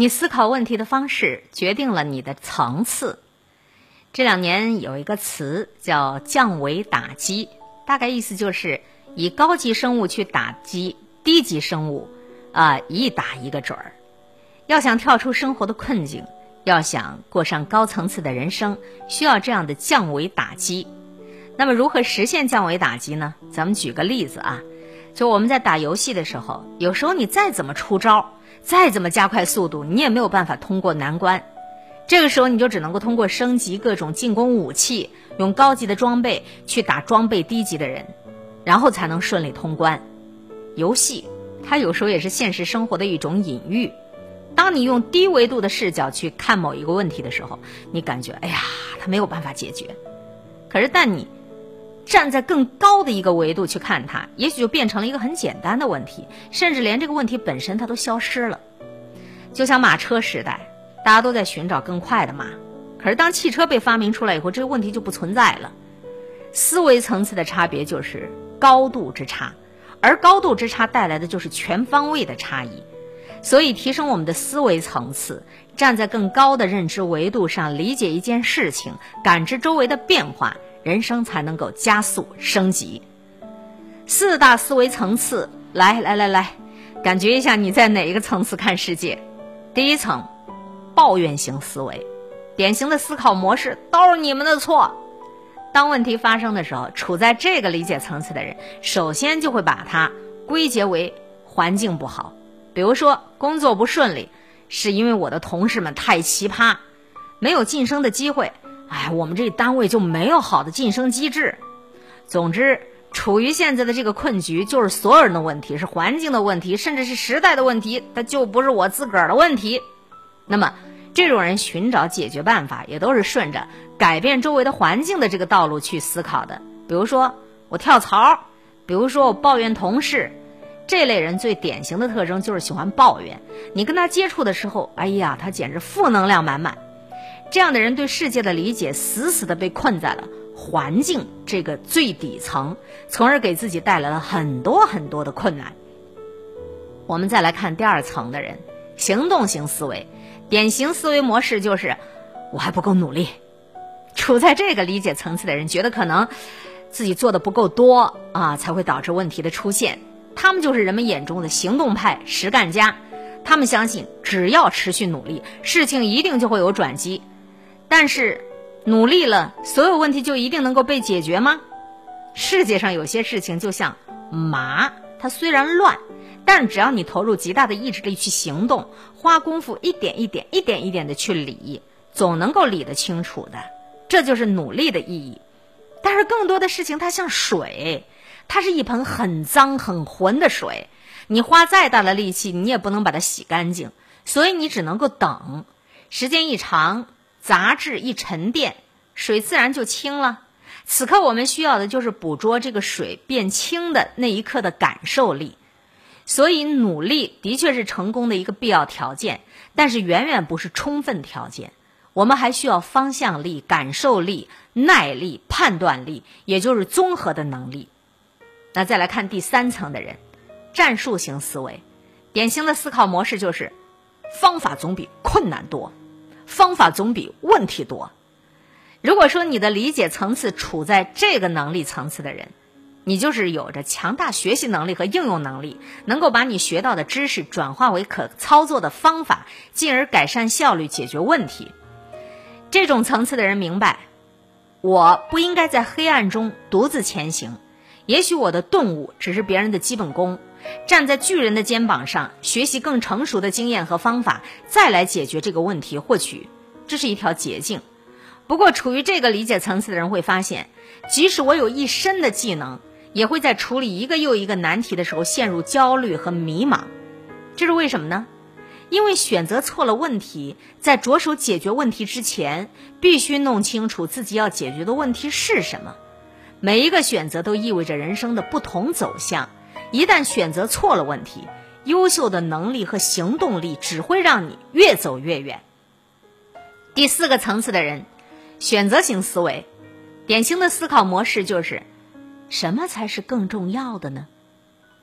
你思考问题的方式决定了你的层次。这两年有一个词叫“降维打击”，大概意思就是以高级生物去打击低级生物，啊，一打一个准儿。要想跳出生活的困境，要想过上高层次的人生，需要这样的降维打击。那么，如何实现降维打击呢？咱们举个例子啊，就我们在打游戏的时候，有时候你再怎么出招。再怎么加快速度，你也没有办法通过难关。这个时候，你就只能够通过升级各种进攻武器，用高级的装备去打装备低级的人，然后才能顺利通关。游戏它有时候也是现实生活的一种隐喻。当你用低维度的视角去看某一个问题的时候，你感觉哎呀，它没有办法解决。可是，但你。站在更高的一个维度去看它，也许就变成了一个很简单的问题，甚至连这个问题本身它都消失了。就像马车时代，大家都在寻找更快的马，可是当汽车被发明出来以后，这个问题就不存在了。思维层次的差别就是高度之差，而高度之差带来的就是全方位的差异。所以，提升我们的思维层次，站在更高的认知维度上理解一件事情，感知周围的变化。人生才能够加速升级。四大思维层次，来来来来，感觉一下你在哪一个层次看世界？第一层，抱怨型思维，典型的思考模式都是你们的错。当问题发生的时候，处在这个理解层次的人，首先就会把它归结为环境不好。比如说，工作不顺利，是因为我的同事们太奇葩，没有晋升的机会。哎，我们这单位就没有好的晋升机制。总之，处于现在的这个困局，就是所有人的问题，是环境的问题，甚至是时代的问题，它就不是我自个儿的问题。那么，这种人寻找解决办法，也都是顺着改变周围的环境的这个道路去思考的。比如说，我跳槽；比如说，我抱怨同事。这类人最典型的特征就是喜欢抱怨。你跟他接触的时候，哎呀，他简直负能量满满。这样的人对世界的理解死死的被困在了环境这个最底层，从而给自己带来了很多很多的困难。我们再来看第二层的人，行动型思维，典型思维模式就是我还不够努力。处在这个理解层次的人，觉得可能自己做的不够多啊，才会导致问题的出现。他们就是人们眼中的行动派、实干家。他们相信，只要持续努力，事情一定就会有转机。但是，努力了，所有问题就一定能够被解决吗？世界上有些事情就像麻，它虽然乱，但是只要你投入极大的意志力去行动，花功夫一点一点、一点一点的去理，总能够理得清楚的。这就是努力的意义。但是更多的事情，它像水，它是一盆很脏很浑的水，你花再大的力气，你也不能把它洗干净，所以你只能够等，时间一长。杂质一沉淀，水自然就清了。此刻我们需要的就是捕捉这个水变清的那一刻的感受力。所以，努力的确是成功的一个必要条件，但是远远不是充分条件。我们还需要方向力、感受力、耐力、判断力，也就是综合的能力。那再来看第三层的人，战术型思维，典型的思考模式就是方法总比困难多。方法总比问题多。如果说你的理解层次处在这个能力层次的人，你就是有着强大学习能力和应用能力，能够把你学到的知识转化为可操作的方法，进而改善效率、解决问题。这种层次的人明白，我不应该在黑暗中独自前行。也许我的顿悟只是别人的基本功。站在巨人的肩膀上，学习更成熟的经验和方法，再来解决这个问题，获取这是一条捷径。不过，处于这个理解层次的人会发现，即使我有一身的技能，也会在处理一个又一个难题的时候陷入焦虑和迷茫。这是为什么呢？因为选择错了问题，在着手解决问题之前，必须弄清楚自己要解决的问题是什么。每一个选择都意味着人生的不同走向。一旦选择错了问题，优秀的能力和行动力只会让你越走越远。第四个层次的人，选择型思维，典型的思考模式就是：什么才是更重要的呢？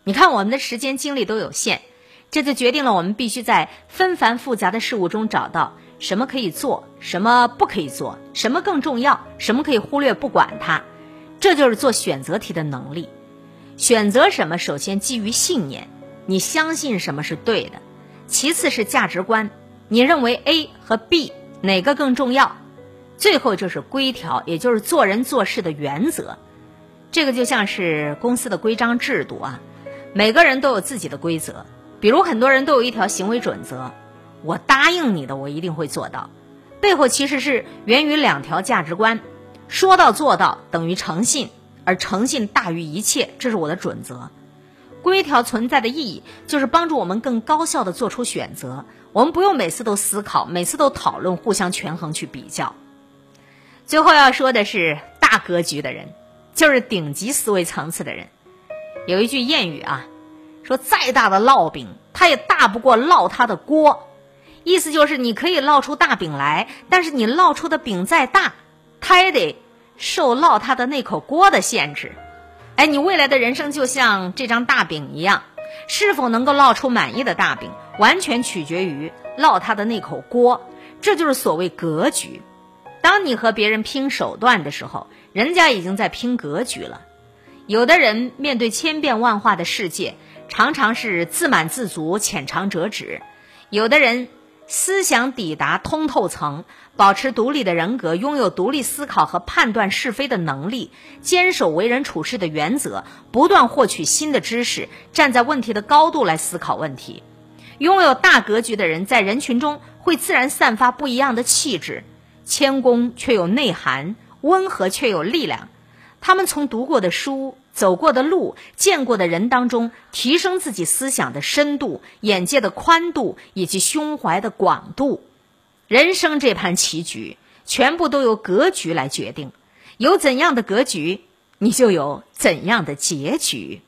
你看，我们的时间精力都有限，这就决定了我们必须在纷繁复杂的事物中找到什么可以做，什么不可以做，什么更重要，什么可以忽略不管它。这就是做选择题的能力。选择什么，首先基于信念，你相信什么是对的；其次是价值观，你认为 A 和 B 哪个更重要；最后就是规条，也就是做人做事的原则。这个就像是公司的规章制度啊，每个人都有自己的规则。比如很多人都有一条行为准则，我答应你的，我一定会做到。背后其实是源于两条价值观：说到做到等于诚信，而诚信大于一切，这是我的准则。规条存在的意义就是帮助我们更高效的做出选择，我们不用每次都思考，每次都讨论，互相权衡去比较。最后要说的是，大格局的人就是顶级思维层次的人。有一句谚语啊。说再大的烙饼，它也大不过烙它的锅。意思就是你可以烙出大饼来，但是你烙出的饼再大，它也得受烙他的那口锅的限制。哎，你未来的人生就像这张大饼一样，是否能够烙出满意的大饼，完全取决于烙他的那口锅。这就是所谓格局。当你和别人拼手段的时候，人家已经在拼格局了。有的人面对千变万化的世界。常常是自满自足、浅尝辄止；有的人思想抵达通透层，保持独立的人格，拥有独立思考和判断是非的能力，坚守为人处事的原则，不断获取新的知识，站在问题的高度来思考问题。拥有大格局的人，在人群中会自然散发不一样的气质，谦恭却有内涵，温和却有力量。他们从读过的书。走过的路，见过的人当中，提升自己思想的深度、眼界的宽度以及胸怀的广度。人生这盘棋局，全部都由格局来决定。有怎样的格局，你就有怎样的结局。